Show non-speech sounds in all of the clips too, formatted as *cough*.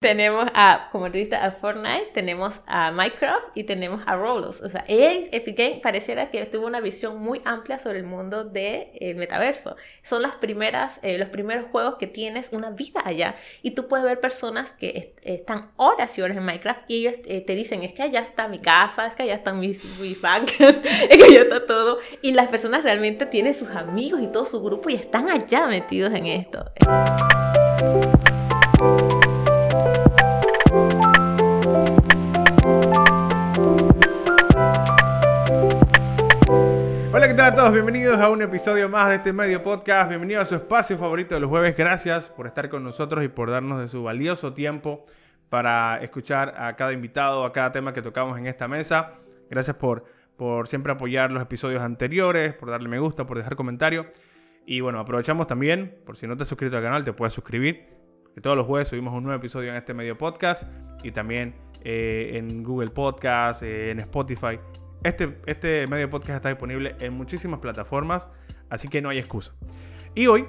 Tenemos a, como tú a Fortnite, tenemos a Minecraft y tenemos a Roblox. O sea, Epic Games pareciera que tuvo una visión muy amplia sobre el mundo del de, metaverso. Son las primeras, eh, los primeros juegos que tienes una vida allá. Y tú puedes ver personas que están horas y horas en Minecraft y ellos eh, te dicen, es que allá está mi casa, es que allá están mis, mis *laughs* es que allá está todo. Y las personas realmente tienen sus amigos y todo su grupo y están allá metidos en esto. A todos? Bienvenidos a un episodio más de este medio podcast. Bienvenidos a su espacio favorito de los jueves. Gracias por estar con nosotros y por darnos de su valioso tiempo para escuchar a cada invitado, a cada tema que tocamos en esta mesa. Gracias por, por siempre apoyar los episodios anteriores, por darle me gusta, por dejar comentarios. Y bueno, aprovechamos también, por si no te has suscrito al canal, te puedes suscribir. Que todos los jueves subimos un nuevo episodio en este medio podcast y también eh, en Google Podcast, eh, en Spotify este, este medio podcast está disponible en muchísimas plataformas, así que no hay excusa. Y hoy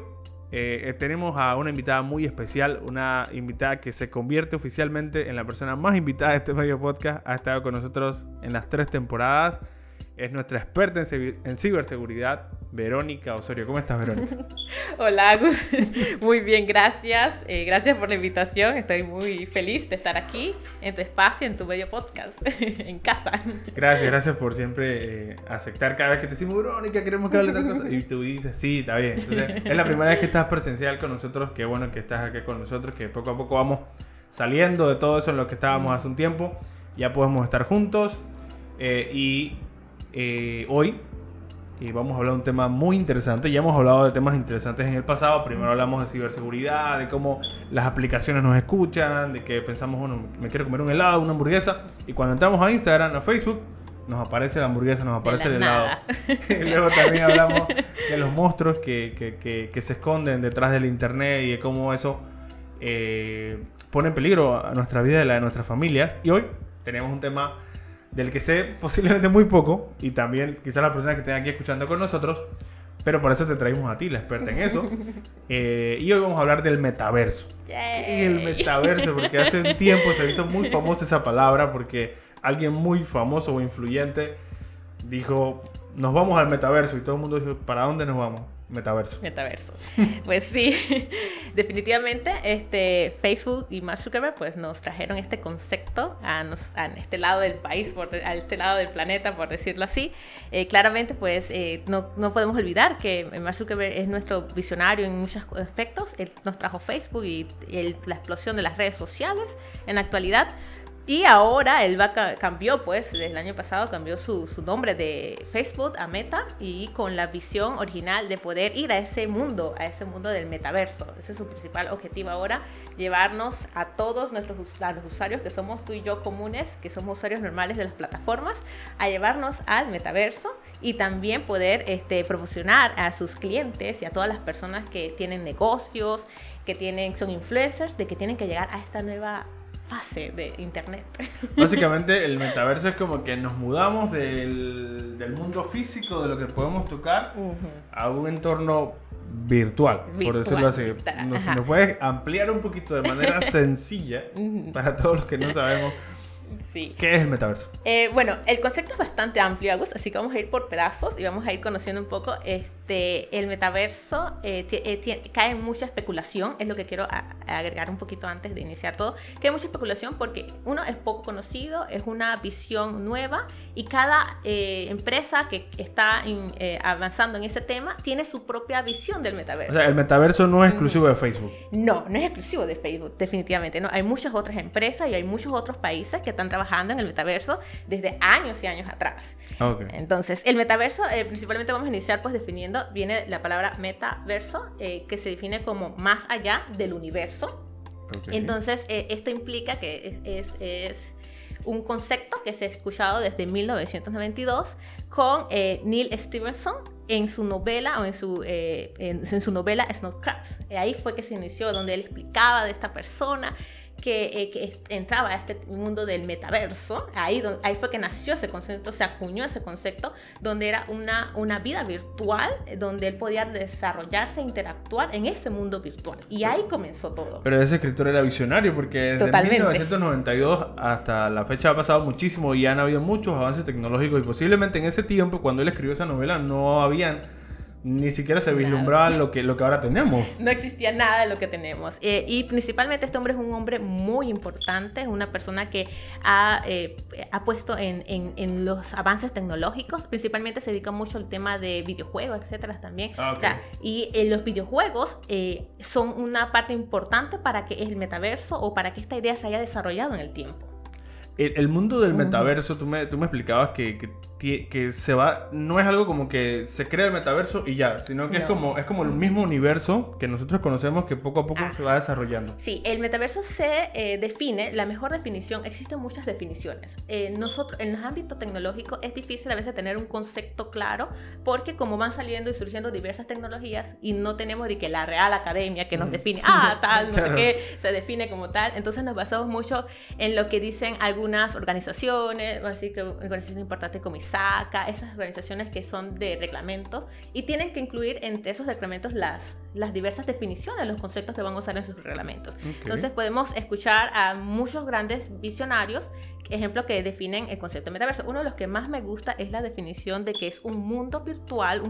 eh, eh, tenemos a una invitada muy especial, una invitada que se convierte oficialmente en la persona más invitada de este medio podcast. Ha estado con nosotros en las tres temporadas es nuestra experta en, ciberseguridad, Verónica Osorio. ¿Cómo estás, Verónica? *laughs* Hola, Agus. *laughs* Muy bien, gracias. Eh, gracias por la invitación. Estoy muy feliz de estar aquí, en tu espacio, en tu medio podcast, *laughs* en casa. Gracias, gracias por siempre eh, aceptar cada vez que te decimos, Verónica, queremos que hable tal cosa. Y tú dices, sí, está bien. es la primera vez que estás presencial con nosotros. Qué bueno que estás aquí con nosotros, que poco a poco vamos saliendo de todo eso en lo que estábamos hace un tiempo. Ya podemos estar juntos. Eh, y eh, hoy vamos a hablar de un tema muy interesante. Ya hemos hablado de temas interesantes en el pasado. Primero hablamos de ciberseguridad, de cómo las aplicaciones nos escuchan, de que pensamos, bueno, me quiero comer un helado, una hamburguesa. Y cuando entramos a Instagram, a Facebook, nos aparece la hamburguesa, nos aparece el helado. *laughs* luego también hablamos *laughs* de los monstruos que, que, que, se esconden detrás del Internet y de cómo eso eh, pone en peligro a nuestra vida y la de nuestras familias. Y hoy tenemos un tema del que sé posiblemente muy poco, y también quizás la persona que esté aquí escuchando con nosotros, pero por eso te traemos a ti, la experta en eso. *laughs* Eh, y hoy vamos a hablar del metaverso. el metaverso? Porque hace un tiempo se hizo muy *laughs* famosa esa palabra, porque alguien muy famoso o influyente dijo, nos vamos al metaverso, y todo el mundo dijo, ¿para dónde nos vamos? Metaverso. Metaverso. pues sí, *laughs* definitivamente este, Facebook y Mark Zuckerberg pues, nos trajeron este concepto a, este lado del país, a este lado del planeta, por decirlo así. Eh, claramente, pues eh, no, no, podemos olvidar que Mark Zuckerberg es nuestro visionario en muchos aspectos. Él nos trajo Facebook y la explosión de las redes sociales en la actualidad. Y ahora él cambió, pues, el año pasado cambió su, nombre de Facebook a Meta y con la visión original de poder ir a ese mundo, a ese mundo del metaverso. Ese es su principal objetivo ahora, llevarnos a todos nuestros usuarios que somos tú y yo comunes, que somos usuarios normales de las plataformas, a llevarnos al metaverso y también poder este, promocionar a sus clientes y a todas las personas que tienen negocios, que tienen, son influencers, de que tienen que llegar a esta nueva fase de Internet. *laughs* Básicamente el metaverso es como que nos mudamos del, del mundo físico, de lo que podemos tocar, a un entorno virtual, por decirlo así. Nos, nos puedes ampliar un poquito de manera *laughs* sencilla para todos los que no sabemos Sí. ¿Qué es el metaverso? Eh, bueno, el concepto es bastante amplio, Agus, así que vamos a ir por pedazos y vamos a ir conociendo un poco. Este, el metaverso eh, eh, cae en mucha especulación, es lo que quiero agregar un poquito antes de iniciar todo. Que hay mucha especulación porque uno es poco conocido, es una visión nueva y cada empresa que está avanzando en ese tema tiene su propia visión del metaverso. O sea, el metaverso no es exclusivo de Facebook. No, no es exclusivo de Facebook, definitivamente. No, hay muchas otras empresas y hay muchos otros países que están trabajando en el metaverso desde años y años atrás. Entonces, el metaverso, eh, principalmente vamos a iniciar pues definiendo, viene la palabra metaverso, eh, que se define como más allá del universo. Entonces, eh, esto implica que es, es, un concepto que se ha escuchado desde 1992 con Neil Stevenson en su novela o en su, en, su novela Snowcrabs. Ahí fue que se inició, donde él explicaba de esta persona que, eh, entraba a este mundo del metaverso, ahí, ahí fue que nació ese concepto, se acuñó ese concepto, donde era una, una vida virtual, donde él podía desarrollarse, e interactuar en ese mundo virtual. Y ahí comenzó todo. Pero ese escritor era visionario, porque desde 1992 hasta la fecha ha pasado muchísimo y han habido muchos avances tecnológicos y posiblemente en ese tiempo, cuando él escribió esa novela, no habían ni siquiera se vislumbraba lo que, lo que ahora tenemos. No existía nada de lo que tenemos. Eh, y principalmente este hombre es un hombre muy importante, es una persona que ha, eh, ha puesto en, en, los avances tecnológicos, principalmente se dedica mucho al tema de videojuegos, etcétera también. Ah, y eh, los videojuegos son una parte importante para que el metaverso o para que esta idea se haya desarrollado en el tiempo. El, mundo del metaverso, tú me, tú me explicabas que, que que se va, no es algo como que se crea el metaverso y ya, sino que es como es como el mismo universo que nosotros conocemos que poco a poco ah. se va desarrollando. Sí, el metaverso se eh, define, la mejor definición, existen muchas definiciones. Eh, nosotros, en el ámbito tecnológico es difícil a veces tener un concepto claro porque como van saliendo y surgiendo diversas tecnologías y no tenemos de que la Real Academia que nos mm. define, ah, *laughs* tal, no sé qué, se define como tal, entonces nos basamos mucho en lo que dicen algunas organizaciones, así que organizaciones importantes como saca esas organizaciones que son de reglamentos y tienen que incluir entre esos reglamentos las, las diversas definiciones, los conceptos que van a usar en sus reglamentos. Entonces podemos escuchar a muchos grandes visionarios ejemplos que definen el concepto de metaverso. Uno de los que más me gusta es la definición de que es un mundo virtual,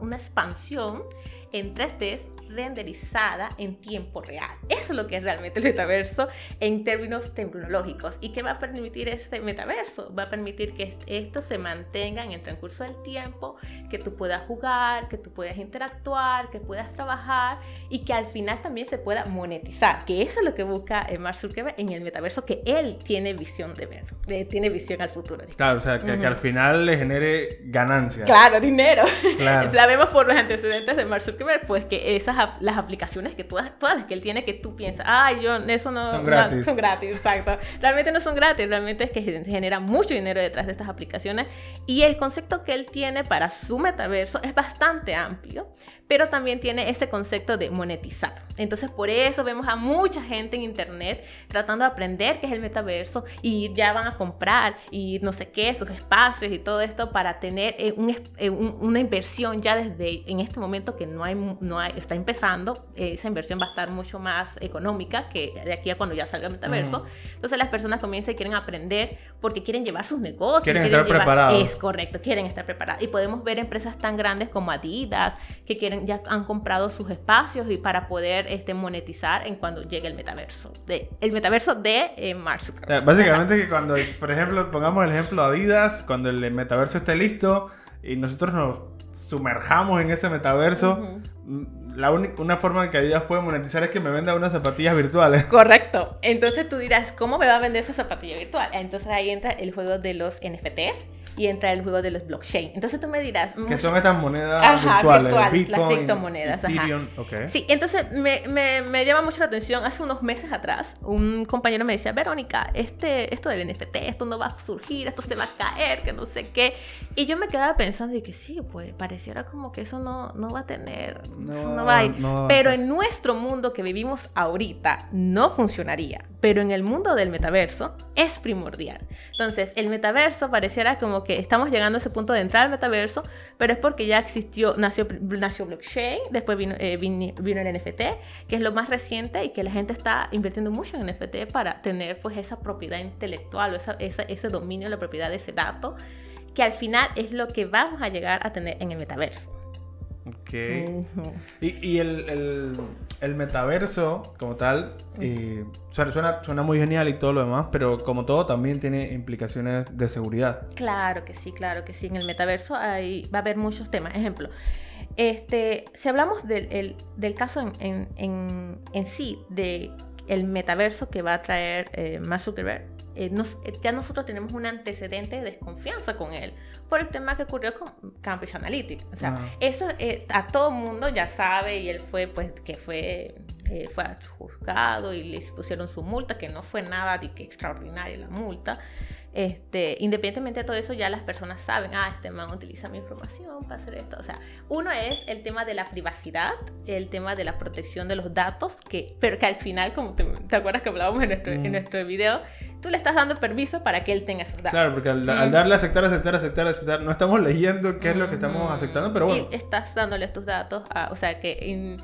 una expansión en 3D renderizada en tiempo real. Eso es lo que es realmente el metaverso en términos tecnológicos. ¿Y qué va a permitir este metaverso? Va a permitir que esto se mantenga en el transcurso del tiempo, que tú puedas jugar, que tú puedas interactuar, que puedas trabajar y que al final también se pueda monetizar, que eso es lo que busca eh, Mark Zuckerberg en el metaverso, que él tiene visión de ver, tiene visión al futuro. Claro, o sea, que, al final le genere ganancias. Claro, dinero. Claro. *laughs* Sabemos por los antecedentes de Mark Zuckerberg, pues que esas las aplicaciones que todas, todas las que él tiene que tú piensas, ay, yo, eso no son gratis. son gratis, exacto. Realmente no son gratis, realmente es que genera mucho dinero detrás de estas aplicaciones y el concepto que él tiene para su metaverso es bastante amplio, pero también tiene este concepto de monetizar. Entonces por eso vemos a mucha gente en internet tratando de aprender qué es el metaverso y ya van a comprar y no sé qué, sus espacios y todo esto para tener eh, eh, una inversión ya desde en este momento que no hay, no hay, está empezando, eh, esa inversión va a estar mucho más económica que de aquí a cuando ya salga el metaverso. Entonces las personas comienzan y quieren aprender porque quieren llevar sus negocios. Quieren, estar preparados. Es correcto, quieren estar preparados. Y podemos ver empresas tan grandes como Adidas que quieren ya han comprado sus espacios y para poder este, monetizar en cuando llegue el metaverso. De, el metaverso de eh, Mark Zuckerberg. Básicamente que cuando, por ejemplo, pongamos el ejemplo Adidas, cuando el metaverso esté listo y nosotros nos sumerjamos en ese metaverso, la única una forma en que Adidas puede monetizar es que me venda unas zapatillas virtuales. *laughs* Correcto. Entonces tú dirás, ¿cómo me va a vender esa zapatilla virtual? Entonces ahí entra el juego de los NFTs y entra el juego de los blockchain. Entonces tú me dirás... Que son estas monedas virtuales, las criptomonedas. ajá. Sí, entonces me, me, me, llama mucho la atención. Hace unos meses atrás, un compañero me decía, Verónica, este, esto del NFT, esto no va a surgir, esto se va a caer, que no sé qué. Y yo me quedaba pensando y que sí, pues pareciera como que eso no, no va a tener, no, no va a ir. Pero en nuestro mundo que vivimos ahorita no funcionaría. Pero en el mundo del metaverso es primordial. Entonces, el metaverso pareciera como que estamos llegando a ese punto de entrar al metaverso, pero es porque ya existió, nació, nació blockchain, después vino, eh, el NFT, que es lo más reciente y que la gente está invirtiendo mucho en NFT para tener pues esa propiedad intelectual o esa, ese dominio la propiedad de ese dato, que al final es lo que vamos a llegar a tener en el metaverso. Ok. Y, y el, el, metaverso, como tal, eh, suena, suena, muy genial y todo lo demás, pero como todo, también tiene implicaciones de seguridad. Claro que sí, claro que sí. En el metaverso hay, va a haber muchos temas. Ejemplo, este, si hablamos del, del caso en, en, en, sí, de el metaverso que va a traer eh, Mark Zuckerberg, eh, ya nosotros tenemos un antecedente de desconfianza con él por el tema que ocurrió con Cambridge Analytica. O sea, ah. eso eh, a todo mundo ya sabe y él fue, pues, que fue, eh, fue juzgado y le pusieron su multa, que no fue nada de que extraordinaria la multa este, independientemente de todo eso, ya las personas saben, ah, este man utiliza mi información para hacer esto. O sea, uno es el tema de la privacidad, el tema de la protección de los datos, que, pero que al final, como te, acuerdas que hablábamos en nuestro, en mm. nuestro video, tú le estás dando permiso para que él tenga esos datos. Claro, porque al, darle aceptar, aceptar, aceptar, aceptar, no estamos leyendo qué es lo que estamos aceptando, pero bueno. Y estás dándole tus datos, o sea, que...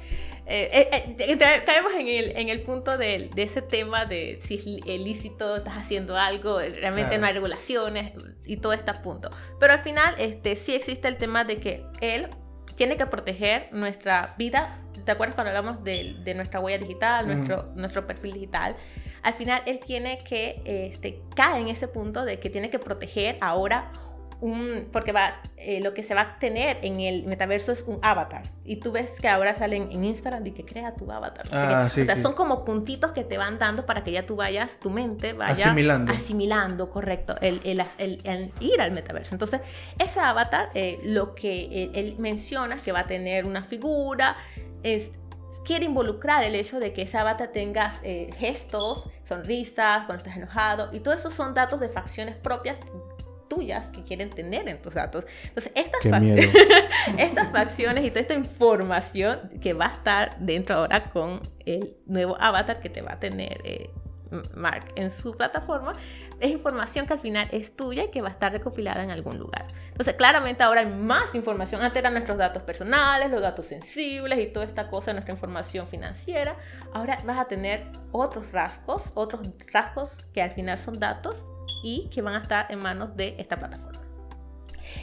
Eh, eh, eh, caemos en el, en el punto de, de, ese tema de si es ilícito, estás haciendo algo, realmente no hay regulaciones y todo este punto. Pero al final este, sí existe el tema de que él tiene que proteger nuestra vida. ¿Te acuerdas cuando hablamos de, de nuestra huella digital, nuestro, nuestro perfil digital? Al final él tiene que, este, cae en ese punto de que tiene que proteger ahora porque va, eh, lo que se va a tener en el metaverso es un avatar. Y tú ves que ahora salen en Instagram y que crea tu avatar. Ah, o sea, son como puntitos que te van dando para que ya tú vayas, tu mente vaya asimilando, asimilando correcto, el, el, ir al metaverso. Entonces, ese avatar, eh, lo que él, menciona es que va a tener una figura, es, quiere involucrar el hecho de que ese avatar tenga eh, gestos, sonrisas, cuando estás enojado, y todo eso son datos de facciones propias tuyas que quieren tener en tus datos. Entonces, estas, *laughs* estas facciones y toda esta información que va a estar dentro ahora con el nuevo avatar que te va a tener eh, Mark en su plataforma, es información que al final es tuya y que va a estar recopilada en algún lugar. Entonces, claramente ahora hay más información. Antes eran nuestros datos personales, los datos sensibles y toda esta cosa, nuestra información financiera. Ahora vas a tener otros rasgos, otros rasgos que al final son datos y que van a estar en manos de esta plataforma.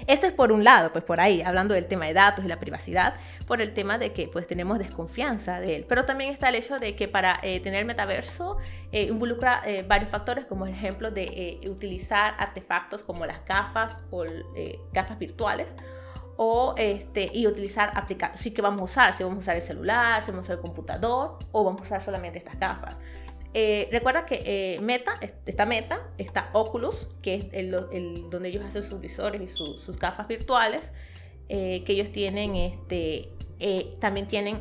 Eso es por un lado, pues por ahí, hablando del tema de datos y la privacidad, por el tema de que pues tenemos desconfianza de él. Pero también está el hecho de que para eh, tener metaverso eh, involucra eh, varios factores, como el ejemplo de utilizar artefactos como las gafas o gafas virtuales o este, y utilizar aplicaciones. Sí que vamos a usar, si vamos a usar el celular, si vamos a usar el computador o vamos a usar solamente estas gafas. Eh, recuerda que eh, Meta, está Meta, está Oculus, que es el, donde ellos hacen sus visores y sus gafas virtuales, eh, que ellos tienen, este, también tienen,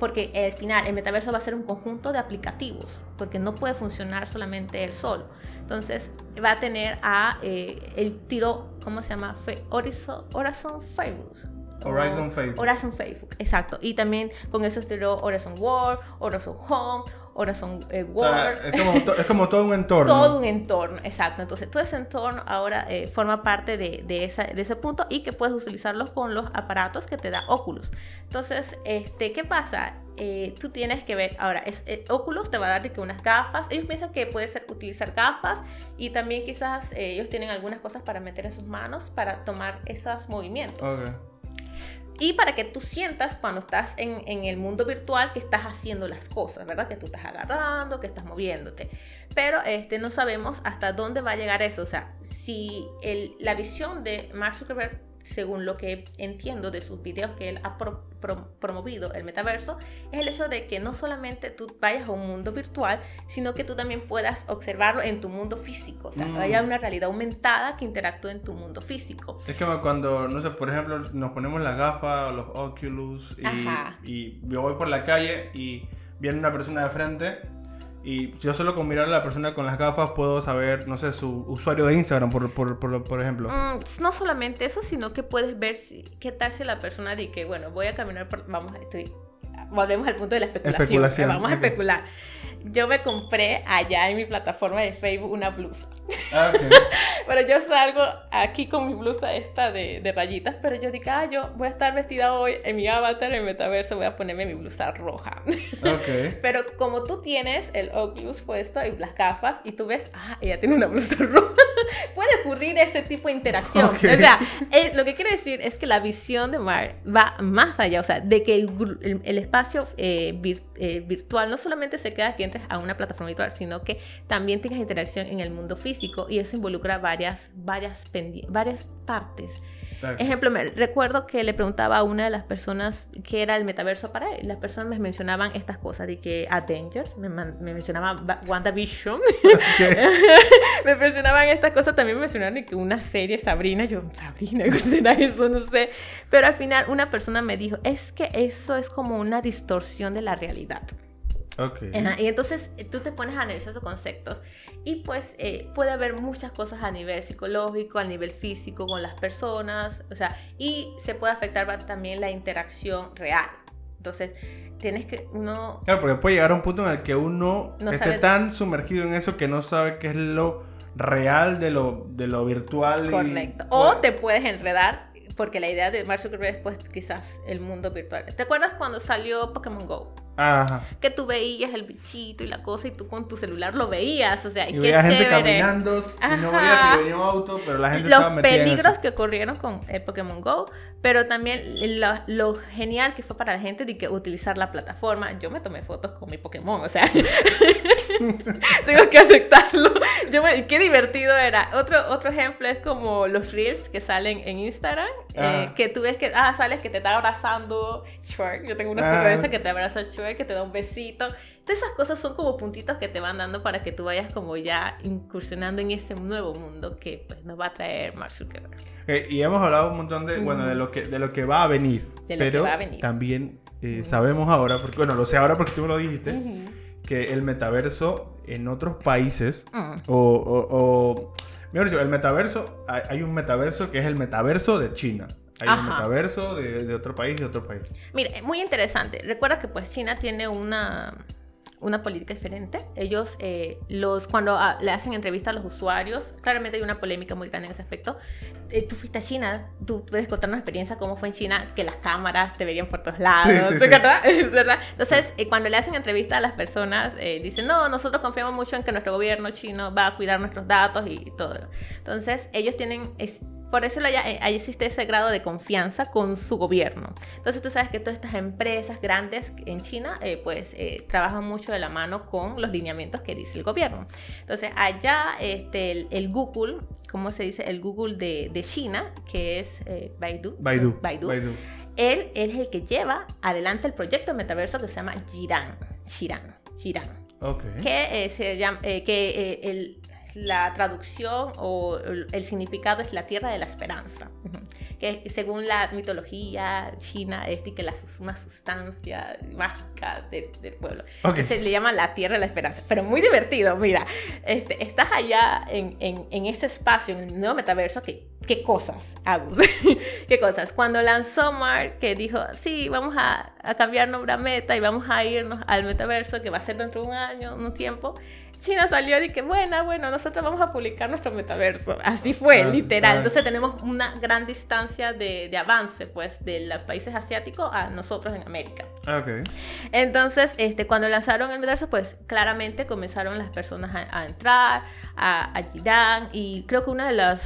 porque al final el metaverso va a ser un conjunto de aplicativos, porque no puede funcionar solamente el solo. Entonces va a tener a el tiro, ¿cómo se llama? Horizon, Horizon Facebook. Horizon Facebook. Horizon Facebook, exacto. Y también con eso tiró Horizon World, Horizon Home, Horizon eh, World. es, como, todo un entorno. *laughs* todo un entorno, exacto. Entonces, todo ese entorno ahora eh, forma parte de, de, ese punto y que puedes utilizarlos con los aparatos que te da Oculus. Entonces, este, ¿qué pasa? Eh, tú tienes que ver, ahora, es, Oculus te va a dar que unas gafas. Ellos piensan que puede ser utilizar gafas y también quizás ellos tienen algunas cosas para meter en sus manos para tomar esos movimientos. Okay y para que tú sientas cuando estás en, en, el mundo virtual que estás haciendo las cosas, ¿verdad? Que tú estás agarrando, que estás moviéndote. Pero este, no sabemos hasta dónde va a llegar eso. O sea, si el, la visión de Mark Zuckerberg según lo que entiendo de sus videos que él ha promovido el metaverso, es el hecho de que no solamente tú vayas a un mundo virtual, sino que tú también puedas observarlo en tu mundo físico. O sea, que haya mm. una realidad aumentada que interactúe en tu mundo físico. Es que cuando, no sé, por ejemplo, nos ponemos las gafas, los Oculus, y, y yo voy por la calle y viene una persona de frente y yo solo con mirar a la persona con las gafas puedo saber, no sé, su usuario de Instagram, por, por, por, ejemplo. Mm, no solamente eso, sino que puedes ver si, qué tal si la persona dice que, bueno, voy a caminar por... Vamos, estoy, volvemos al punto de la especulación. Vamos a especular. Yo me compré allá en mi plataforma de Facebook una blusa. Ah, *laughs* pero yo salgo aquí con mi blusa esta de, de, rayitas, pero yo digo, ah, yo voy a estar vestida hoy en mi avatar, en metaverso, voy a ponerme mi blusa roja. *laughs* Okay. pero como tú tienes el Oculus puesto y las gafas y tú ves, ah, ella tiene una blusa *laughs* roja, puede ocurrir ese tipo de interacción. O sea, eh, lo que quiere decir es que la visión de Mar va más allá, o sea, de que el, el, espacio eh, eh, virtual no solamente se queda que entres a una plataforma virtual, sino que también tengas interacción en el mundo físico y eso involucra varias, varias, varias partes. Ejemplo, me recuerdo que le preguntaba a una de las personas qué era el metaverso para él. Las personas me mencionaban estas cosas, de que Avengers, me, me mencionaban WandaVision, *laughs* *laughs* me mencionaban estas cosas, también me mencionaban que una serie, Sabrina, yo, Sabrina, ¿qué será eso? No sé. Pero al final una persona me dijo, es que eso es como una distorsión de la realidad. Ok. Ajá, Y entonces eh, tú te pones a analizar esos conceptos y pues eh, puede haber muchas cosas a nivel psicológico, a nivel físico con las personas, o sea, y se puede afectar también la interacción real. Entonces, tienes que uno... Claro, porque puede llegar a un punto en el que uno No esté sabe- tan sumergido en eso que no sabe qué es lo real de lo, de lo virtual. y- Correcto. O te puedes enredar, porque la idea de Mark Zuckerberg es pues quizás el mundo virtual. ¿Te acuerdas cuando salió Pokémon Go? Ajá. Que tú veías el bichito y la cosa y tú con tu celular lo veías, o sea, y, Y qué veía gente chévere. caminando y no Ajá. veía si venía un auto, pero la gente estaba los en peligros eso. que ocurrieron con eh, Pokémon Go, pero también lo, lo genial que fue para la gente de que utilizar la plataforma. Yo me tomé fotos con mi Pokémon, o sea, *laughs* tengo que aceptarlo. Yo me- qué divertido era. Otro, otro ejemplo es como los reels que salen en Instagram, eh, Ajá. que tú ves que, ah, sales que te está abrazando Shrek. Yo tengo una Ah. foto de esa que te abraza Shrek, que te da un besito. Todas esas cosas son como puntitos que te van dando para que tú vayas como ya incursionando en ese nuevo mundo que pues, nos va a traer Mark Zuckerberg. Eh, y hemos hablado un montón de, bueno, de lo que, de lo que va a venir. De lo que pero va a venir. también eh, Ujú. sabemos ahora, porque bueno, lo sé ahora porque tú me lo dijiste, Ujú. que el metaverso en otros países, Mm. o, o, o- mejor dicho, el metaverso, hay un metaverso que es el metaverso de China. Hay un Ajá. metaverso de, de otro país, de otro país. Mira, muy interesante. Recuerda que pues China tiene una, una política diferente. Ellos, eh, los, cuando ah, le hacen entrevistas a los usuarios, claramente hay una polémica muy grande en ese aspecto. Eh, tú fuiste a China, tú puedes contarnos experiencia cómo fue en China, que las cámaras te verían por todos lados, Sí, sí, ¿sí, sí. ¿verdad? *laughs* Es verdad. Entonces, eh, cuando le hacen entrevistas a las personas, eh, dicen, no, nosotros confiamos mucho en que nuestro gobierno chino va a cuidar nuestros datos y todo. Entonces, ellos tienen... es- por eso la- eh, ahí existe ese grado de confianza con su gobierno. Entonces tú sabes que todas estas empresas grandes en China eh, pues eh, trabajan mucho de la mano con los lineamientos que dice el gobierno. Entonces allá este, el, el Google, ¿cómo se dice? El Google de, de China, que es eh, Baidu. Baidu. Baidu. Baidu. Él, él es el que lleva adelante el proyecto de metaverso que se llama Jiran. Jiran. Jiran Ok. que eh, se llama eh, que el- la traducción o el, significado es la tierra de la esperanza que según la mitología china es de que la, una sustancia mágica de- del pueblo Ok. se le llama la tierra de la esperanza pero muy divertido mira este, estás allá en, en, en ese espacio en el nuevo metaverso que qué cosas Agus *laughs* qué cosas cuando lanzó Mark que dijo sí vamos a, a cambiar nombre a Meta y vamos a irnos al metaverso que va a ser dentro de un año un tiempo China salió y que bueno, bueno, nosotros vamos a publicar nuestro metaverso. Así fue, Ah, literal. ah. Entonces tenemos una gran distancia de, de avance, pues, de los países asiáticos a nosotros en América. Ok. Entonces, este, cuando lanzaron el metaverso, pues claramente comenzaron las personas a, a entrar, a, a Jiran, y creo que uno de los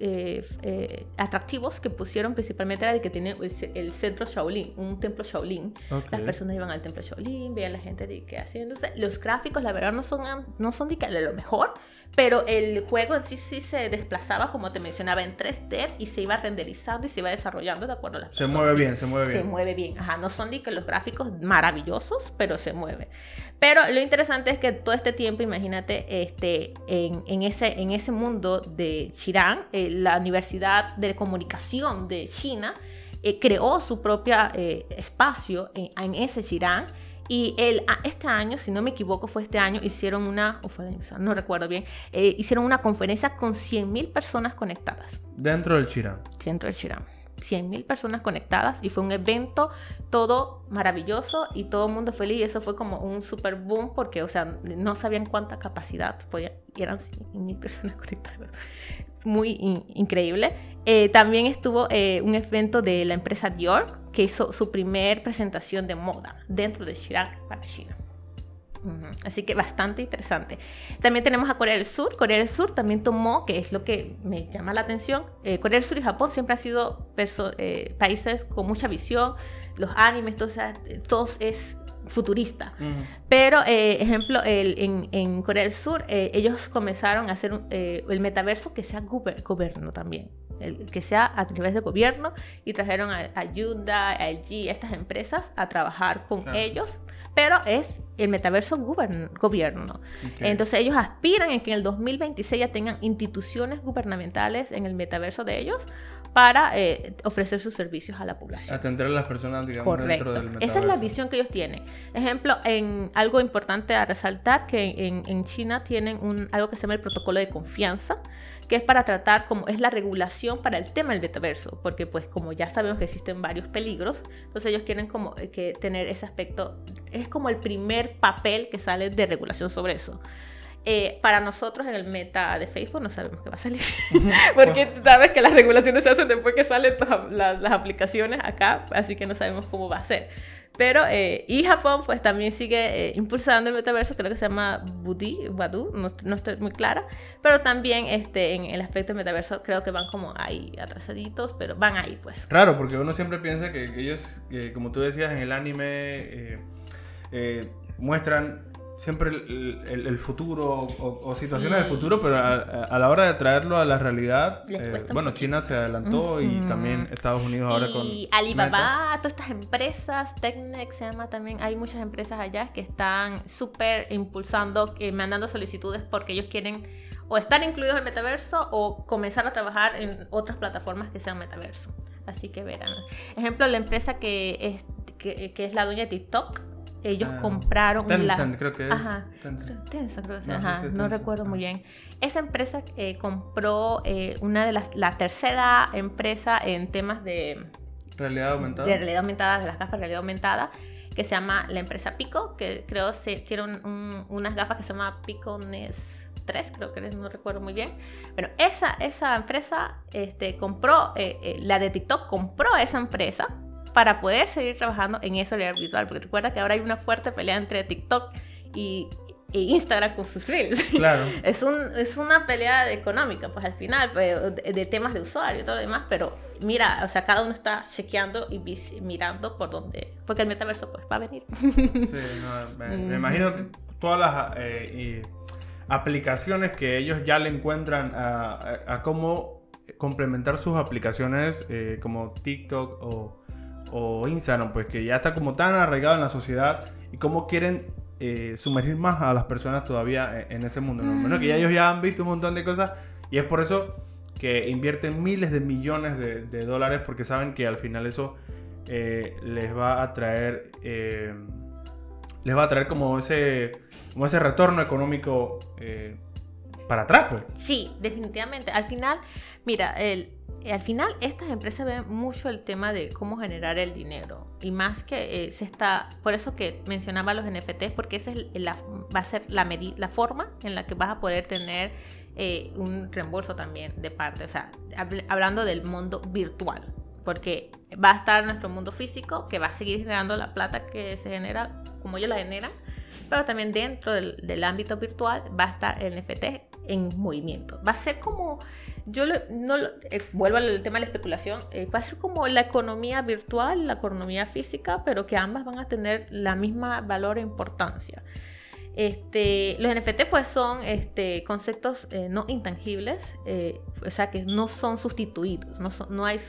eh, eh, atractivos que pusieron principalmente era el que tiene el, el centro Shaolin, un templo Shaolin. ok. Las personas iban al templo Shaolin, veían la gente de que haciéndose. Los gráficos, la verdad, no son, no son de, que de lo mejor, pero el juego en sí sí se desplazaba, como te mencionaba, en 3D y se iba renderizando y se iba desarrollando de acuerdo a las Se personas. mueve bien, se mueve Se bien. mueve bien. Ajá, no son de que los gráficos maravillosos, pero se mueve. Pero lo interesante es que todo este tiempo, imagínate, este, en, en ese, en ese mundo de Xi'an, eh, la Universidad de Comunicación de China eh, creó su propio espacio en, en ese Xi'an. Y el, a- este año, si no me equivoco, fue este año, hicieron una, o fue el año pasado, no recuerdo bien, eh, hicieron una conferencia con 100.000 personas conectadas Dentro del Chirán. centro del Chiram. 100.000 personas conectadas y fue un evento todo maravilloso y todo el mundo feliz y eso fue como un super boom porque, o sea, no sabían cuánta capacidad podía, y eran 100.000 personas *laughs* conectadas. Muy in- increíble. Eh, también estuvo eh, un evento de la empresa Dior que hizo su primer presentación de moda dentro de Chiram para China. Así que bastante interesante. También tenemos a Corea del Sur. Corea del Sur también tomó, que es lo que me llama la atención, eh, Corea del Sur y Japón siempre han sido eh, países con mucha visión. Los animes, todo, o sea, todos es futurista. Ujú. Pero, eh, ejemplo, el- en, en Corea del Sur, eh, ellos comenzaron a hacer un- eh, el metaverso que sea guber- gobierno también. El, que sea a nivel de gobierno y trajeron a, a Hyundai, a LG, a estas empresas a trabajar con Claro. ellos. Pero es el metaverso gobierno. Entonces ellos aspiran en que en el 2026 ya tengan instituciones gubernamentales en el metaverso de ellos para eh, ofrecer sus servicios a la población. Atender a las personas, digamos, dentro del metaverso. Esa es la visión que ellos tienen. Ejemplo, en algo importante a resaltar, que en, en China tienen un, algo que se llama el protocolo de confianza, que es para tratar como es la regulación para el tema del metaverso, porque pues como ya sabemos que existen varios peligros, entonces ellos quieren como eh, que tener ese aspecto, es como el primer papel que sale de regulación sobre eso. Eh, para nosotros en el meta de Facebook no sabemos qué va a salir, *laughs* porque sabes que las regulaciones se hacen después que salen las, las aplicaciones acá, así que no sabemos cómo va a ser. Pero, eh, y Japón pues también sigue eh, impulsando el metaverso, creo que se llama Budi, Badu, no, no, estoy muy clara, pero también este, en el aspecto del metaverso creo que van como ahí atrasaditos, pero van ahí pues. Raro, porque uno siempre piensa que, ellos, como tú decías en el anime, eh, muestran siempre el, futuro o, situaciones del futuro, pero a, la hora de traerlo a la realidad, eh, bueno, China se adelantó y también Estados Unidos ahora con... Y Alibaba, todas estas empresas, Technex se llama también, hay muchas empresas allá que están súper impulsando, eh, mandando solicitudes porque ellos quieren o estar incluidos en el metaverso o comenzar a trabajar en otras plataformas que sean metaverso. Así que verán. Ejemplo, la empresa que es, que, que es la dueña de TikTok, ellos ah, compraron Tencent, creo que es. Ajá, Tencent, creo que Ajá, no recuerdo muy bien. Esa empresa eh, compró eh, una de las, la tercera empresa en temas de realidad aumentada. De realidad aumentada, de las gafas de realidad aumentada, que se llama la empresa Pico, que creo que quiere unas gafas que se llama Pico Nest 3, creo que no recuerdo muy bien. Bueno, esa, esa empresa este, compró, eh, la de TikTok compró esa empresa para poder seguir trabajando en eso realidad virtual. Porque recuerda que ahora hay una fuerte pelea entre TikTok y, Instagram con sus reels. Claro. *laughs* es, un, es una pelea económica, pues al final, pues, de, temas de usuario y todo lo demás, pero mira, o sea, cada uno está chequeando y mirando por dónde, porque el metaverso pues va a venir. sí, no, me, imagino que todas las eh, aplicaciones que ellos ya le encuentran a, cómo complementar sus aplicaciones eh, como TikTok o o Instagram, pues que ya está como tan arraigado en la sociedad y cómo quieren eh, sumergir más a las personas todavía en, ese mundo. ¿no? que ya ellos ya han visto un montón de cosas y es por eso que invierten miles de millones de, dólares porque saben que al final eso eh, les va a traer eh, les va a traer como ese como ese retorno económico para atrás pues sí definitivamente al final mira eh, al final estas empresas ven mucho el tema de cómo generar el dinero y más que eh, se está, por eso que mencionaba los NFTs, porque esa es la, va a ser la, la forma en la que vas a poder tener eh, un reembolso también de parte, o sea, hablando del mundo virtual, porque va a estar nuestro mundo físico que va a seguir generando la plata que se genera como ellos la generan, pero también dentro del, del ámbito virtual va a estar el NFT en movimiento. Va a ser como yo no eh, vuelvo al tema de la especulación, eh, va a ser como la economía virtual, la economía física, pero que ambas van a tener la misma valor e importancia. Este, los NFT pues son este, conceptos eh, no intangibles, o sea que no son sustituidos, no, no hay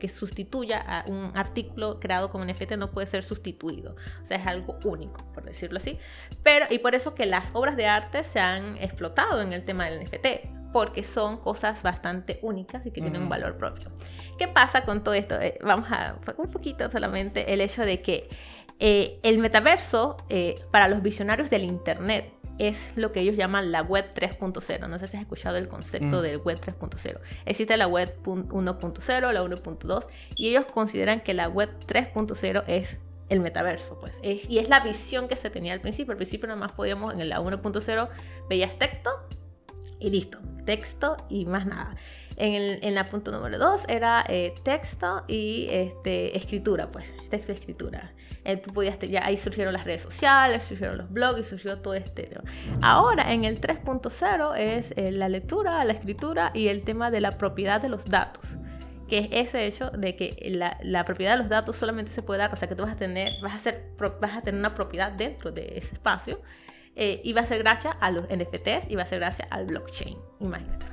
que sustituya a un artículo creado como NFT no puede ser sustituido, o sea es algo único por decirlo así, pero y por eso que las obras de arte se han explotado en el tema del NFT, porque son cosas bastante únicas y que tienen un valor propio. ¿Qué pasa con todo esto? Eh, vamos a un poquito solamente el hecho de que eh, el metaverso eh, para los visionarios del Internet es lo que ellos llaman la web 3.0. No sé si has escuchado el concepto mm. del web 3.0. Existe la web 1.0, la 1.2 y ellos consideran que la web 3.0 es el metaverso, pues. y es la visión que se tenía al principio. Al principio nada más podíamos en la 1.0 veías texto y listo, texto y más nada. En, el, en la punto número 2 era eh, texto y este, escritura, pues, texto y escritura. Eh, tú podías, ya ahí surgieron las redes sociales, surgieron los blogs y surgió todo este. Ahora en el 3.0 es eh, la lectura, la escritura y el tema de la propiedad de los datos que es ese hecho de que la, la, propiedad de los datos solamente se puede dar, o sea que tú vas a tener, vas a, ser, vas a tener una propiedad dentro de ese espacio eh, y va a ser gracias a los NFTs y va a ser gracias al blockchain. Imagínate.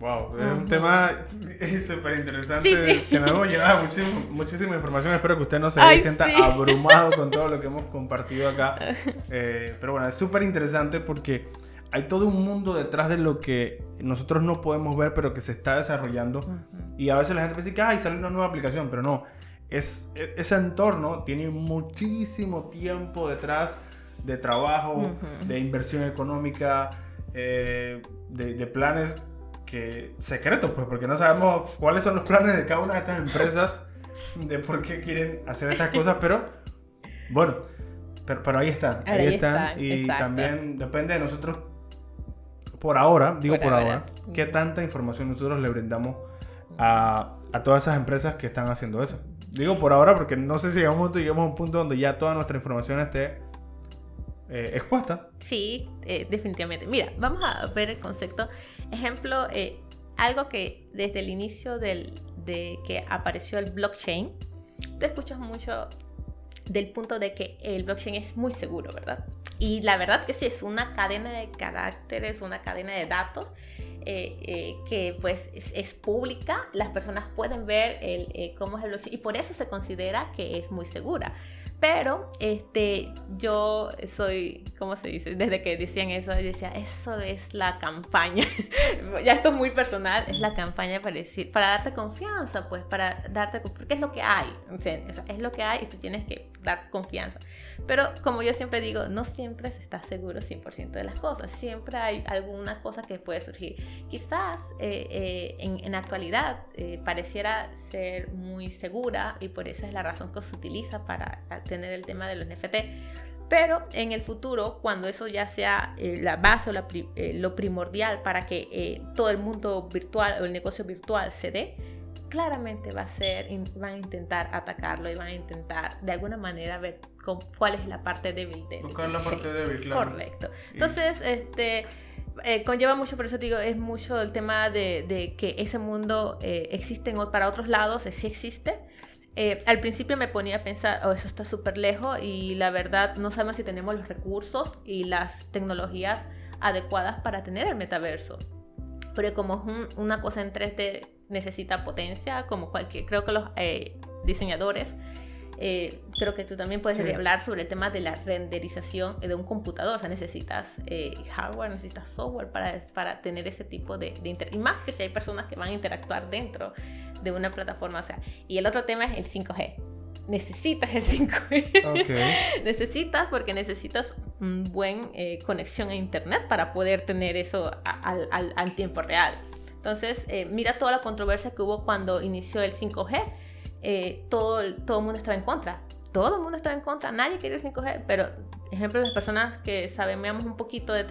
Wow, es un tema *laughs* súper interesante que nos hemos llevado muchísimo, muchísima información. Espero que usted no se sienta abrumado con todo lo que hemos *laughs* compartido acá. Eh, pero bueno, es súper interesante porque hay todo un mundo detrás de lo que nosotros no podemos ver, pero que se está desarrollando. Y a veces la gente piensa que, ay, sale una nueva aplicación, pero no. Es, e, ese entorno tiene muchísimo tiempo detrás de trabajo, de inversión económica, eh, de, planes que secretos, pues, porque no sabemos cuáles son los planes de cada una de estas empresas, de por qué quieren hacer estas *laughs* cosas, pero bueno, pero, ahí están, ahí, están, y también depende de nosotros por ahora, digo por, ahora, qué tanta información nosotros le brindamos a, a, todas esas empresas que están haciendo eso. Digo por ahora porque no sé si llegamos, llegamos a un punto donde ya toda nuestra información esté eh, expuesta. Sí, eh, definitivamente. Mira, vamos a ver el concepto. Ejemplo, eh, algo que desde el inicio del, de que apareció el blockchain, tú escuchas mucho del punto de que el blockchain es muy seguro, ¿verdad? Y la verdad que sí, es una cadena de caracteres, una cadena de datos eh, eh, que pues es, pública, las personas pueden ver el, eh, cómo es el blockchain y por eso se considera que es muy segura. Pero este, yo soy, ¿cómo se dice? Desde que decían eso, yo decía, eso es la campaña. *laughs* ya esto es muy personal, es la campaña para decir, para darte confianza, pues, para darte, porque es lo que hay. es lo que hay y tú tienes que dar confianza. Pero como yo siempre digo, no siempre se está seguro 100% de las cosas. Siempre hay alguna cosa que puede surgir. Quizás eh, eh, en, en, actualidad eh, pareciera ser muy segura y por eso es la razón que se utiliza para tener el tema de los NFT. Pero en el futuro, cuando eso ya sea la base o lo primordial para que todo el mundo virtual o el negocio virtual se dé, claramente va a ser, van a intentar atacarlo y van a intentar de alguna manera ver cuál es la parte débil de Buscar la parte débil, claro. Correcto. Entonces, este... Eh, conlleva mucho, por eso digo, es mucho el tema de, que ese mundo eh, existe para otros lados, sí existe. Eh, al principio me ponía a pensar, oh, eso está súper lejos y la verdad no sabemos si tenemos los recursos y las tecnologías adecuadas para tener el metaverso. Pero como es una cosa en 3D necesita potencia, como cualquier, creo que los eh, diseñadores, eh, creo que tú también puedes hablar sobre el tema de la renderización de un computador, o sea, necesitas eh, hardware, necesitas software para, para tener ese tipo de, de y más que si hay personas que van a interactuar dentro de una plataforma, o sea, y el otro tema es el 5G. Necesitas el 5G. *laughs* necesitas porque necesitas un buen conexión a internet para poder tener eso al, al, al tiempo real. Entonces, eh, mira toda la controversia que hubo cuando inició el 5G. Eh, todo, todo el mundo estaba en contra. Todo el mundo estaba en contra. Nadie quería el 5G. Pero, ejemplo, las personas que sabemos un poquito de,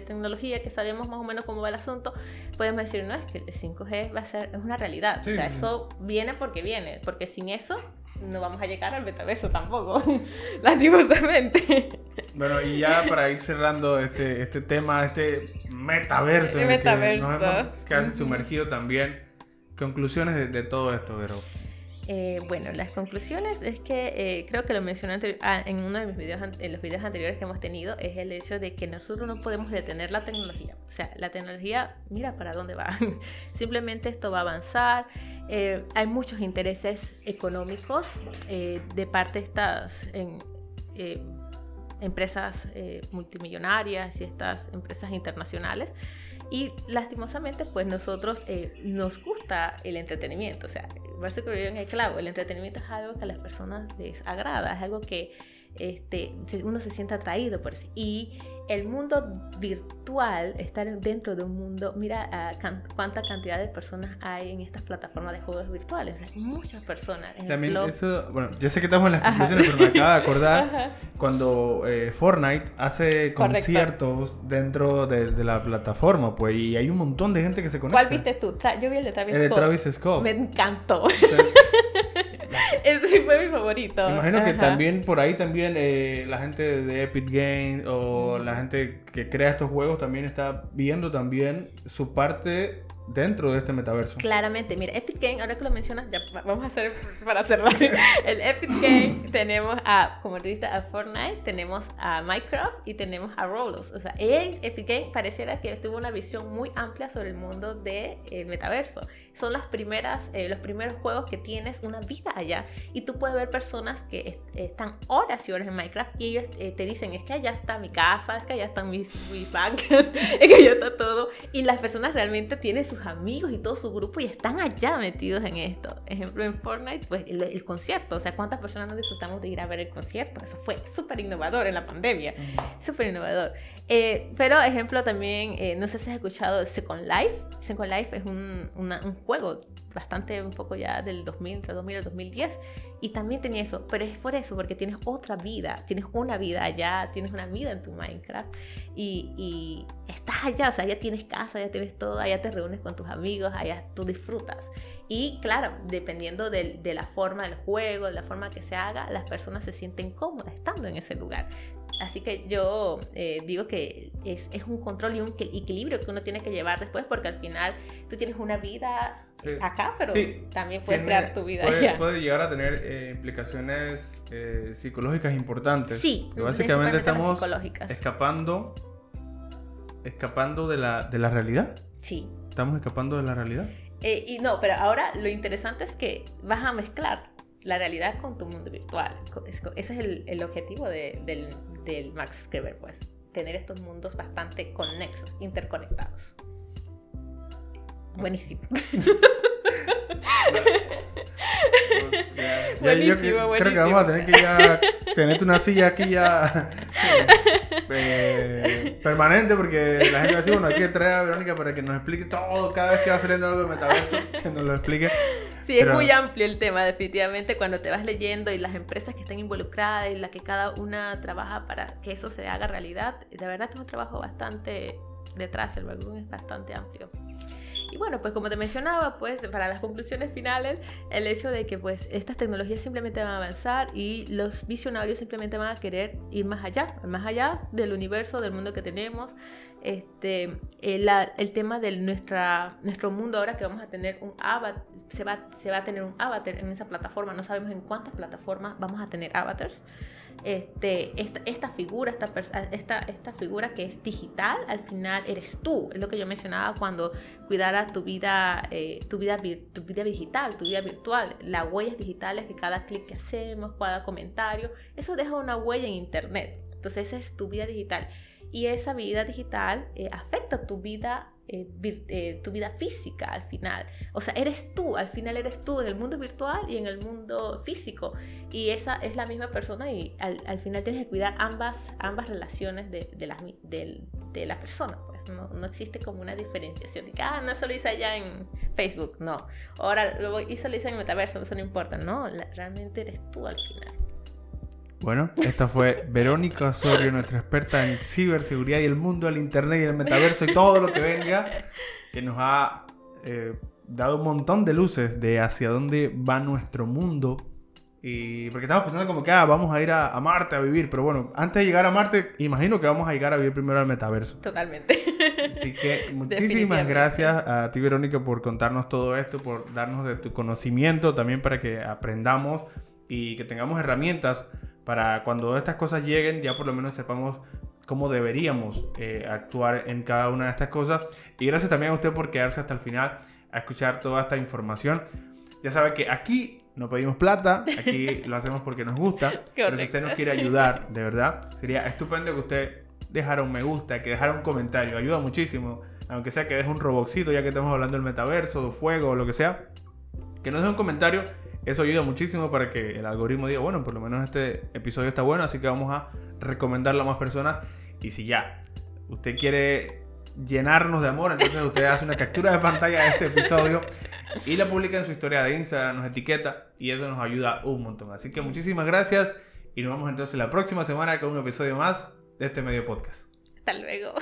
tecnología, que sabemos más o menos cómo va el asunto, podemos decir, no, es que el 5G va a ser, es una realidad. O sea, eso viene porque viene. Porque sin eso, no vamos a llegar al metaverso tampoco, *laughs* lastimosamente. Bueno, y ya para ir cerrando este, este tema, este metaverso, metaverso. nos hemos casi sumergido también, conclusiones de, todo esto, pero... Eh, bueno, las conclusiones es que eh, creo que lo mencioné ah, en uno de mis videos, en los videos anteriores que hemos tenido, es el hecho de que nosotros no podemos detener la tecnología. O sea, la tecnología, mira para dónde va. *laughs* Simplemente esto va a avanzar. Eh, hay muchos intereses económicos eh, de parte de estas eh, empresas multimillonarias y estas empresas internacionales. Y lastimosamente, pues nosotros nos gusta el entretenimiento. O sea, en el clavo, el entretenimiento es algo que a las personas les agrada, es algo que este, uno se siente atraído por eso. Y el mundo virtual, estar dentro de un mundo, mira cuánta cantidad de personas hay en estas plataformas de juegos virtuales, hay muchas personas. También eso, bueno, yo sé que estamos en las conclusiones, pero me acaba de acordar *laughs* cuando eh, Fortnite hace conciertos dentro de, la plataforma, pues, y hay un montón de gente que se conecta. ¿Cuál viste tú? Yo vi el de Travis el de Travis Scott. Me encantó. *laughs* Ese fue mi favorito. Me imagino que también por ahí también eh, la gente de Epic Games o la gente que crea estos juegos también está viendo también su parte dentro de este metaverso. Claramente, mira, Epic Game, ahora que lo mencionas, ya vamos a hacer *laughs* para cerrar. *laughs* El Epic Game tenemos a, como tú a Fortnite, tenemos a Minecraft y tenemos a Roblox. O sea, Epic Game pareciera que tuvo una visión muy amplia sobre el mundo del de, metaverso son las primeras, eh, los primeros juegos que tienes una vida allá. Y tú puedes ver personas que están horas y horas en Minecraft y ellos eh, te dicen, es que allá está mi casa, es que allá están mis, mis *laughs* es que allá está todo. Y las personas realmente tienen sus amigos y todo su grupo y están allá metidos en esto. Ejemplo, en Fortnite, pues el, concierto. O sea, ¿cuántas personas no disfrutamos de ir a ver el concierto? Eso fue súper innovador en la pandemia. Súper innovador. Eh, pero, ejemplo, también, no sé si has escuchado Second Life. Second Life es un, un juego bastante un poco ya del 2000, entre 2000 y 2010 y también tenía eso, pero es por eso, porque tienes otra vida, tienes una vida allá, tienes una vida en tu Minecraft y, y estás allá, o sea, ya tienes casa, ya tienes todo, allá te reúnes con tus amigos, allá tú disfrutas. Y claro, dependiendo de, de la forma del juego, de la forma que se haga, las personas se sienten cómodas estando en ese lugar. Así que yo eh, digo que es, es, un control y un equilibrio que uno tiene que llevar después, porque al final tú tienes una vida acá, pero también puedes crear tu vida puede, allá. Puede llegar a tener eh, implicaciones eh, psicológicas importantes. Sí, básicamente estamos escapando, escapando de la, de la realidad. Sí. Estamos escapando de la realidad. y no, pero ahora lo interesante es que vas a mezclar la realidad con tu mundo virtual. Ese es el, el objetivo de, del, del Max Zuckerberg, pues, tener estos mundos bastante conexos, interconectados. Buenísimo. *laughs* buenísimo, Creo que vamos a tener que ya tenerte una silla aquí ya *laughs* eh, permanente porque la gente va a decir, bueno, hay que traer a Verónica para que nos explique todo cada vez que va saliendo algo de metaverso, que nos lo explique. Sí, es muy amplio el tema, definitivamente, cuando te vas leyendo y las empresas que están involucradas y la que cada una trabaja para que eso se haga realidad, de verdad que es un trabajo bastante detrás, el background es bastante amplio. Y bueno, pues como te mencionaba, pues para las conclusiones finales, el hecho de que pues estas tecnologías simplemente van a avanzar y los visionarios simplemente van a querer ir más allá, más allá del universo, del mundo que tenemos, este, el, tema de nuestra, nuestro mundo ahora que vamos a tener un avatar, se va, a tener un avatar en esa plataforma, no sabemos en cuántas plataformas vamos a tener avatars. Este, esta, figura, esta, esta figura que es digital, al final eres tú, es lo que yo mencionaba cuando cuidara tu vida, eh, tu, vida tu vida digital, tu vida virtual, las huellas digitales de cada clic que hacemos, cada comentario, eso deja una huella en internet. Entonces esa es tu vida digital y esa vida digital eh, afecta tu vida, eh, eh, tu vida física al final. O sea, eres tú, al final eres tú en el mundo virtual y en el mundo físico. Y esa es la misma persona y al, al final tienes que cuidar ambas, ambas relaciones de, de, la, de, de la persona. Pues no, no, existe como una diferenciación de que, ah, no, eso lo hice allá en Facebook. No, ahora lo hice, lo hice en el metaverso, eso no importa. No, realmente eres tú al final. Bueno, esta fue Verónica Osorio, nuestra experta en ciberseguridad y el mundo del internet y el metaverso y todo lo que venga, que nos ha eh, dado un montón de luces de hacia dónde va nuestro mundo. Y porque estamos pensando como que ah, vamos a ir a, Marte a vivir, pero bueno, antes de llegar a Marte, imagino que vamos a llegar a vivir primero al metaverso. Totalmente. Así que *laughs* muchísimas gracias a ti, Verónica, por contarnos todo esto, por darnos de tu conocimiento también para que aprendamos y que tengamos herramientas para cuando estas cosas lleguen ya por lo menos sepamos cómo deberíamos eh, actuar en cada una de estas cosas. Y gracias también a usted por quedarse hasta el final a escuchar toda esta información. Ya sabe que aquí no pedimos plata, aquí *laughs* lo hacemos porque nos gusta. pero si usted nos quiere ayudar, *laughs* de verdad, sería estupendo que usted dejara un me gusta, que dejara un comentario. Ayuda muchísimo, aunque sea que deje un roboxito, ya que estamos hablando del metaverso, fuego o lo que sea. Que nos deje un comentario eso ayuda muchísimo para que el algoritmo diga, bueno, por lo menos este episodio está bueno, así que vamos a recomendarlo a más personas. Y si ya usted quiere llenarnos de amor, entonces usted hace una captura de pantalla de este episodio y la publica en su historia de Instagram, nos etiqueta y eso nos ayuda un montón. Así que muchísimas gracias y nos vemos entonces la próxima semana con un episodio más de este medio podcast. Hasta luego.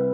*laughs*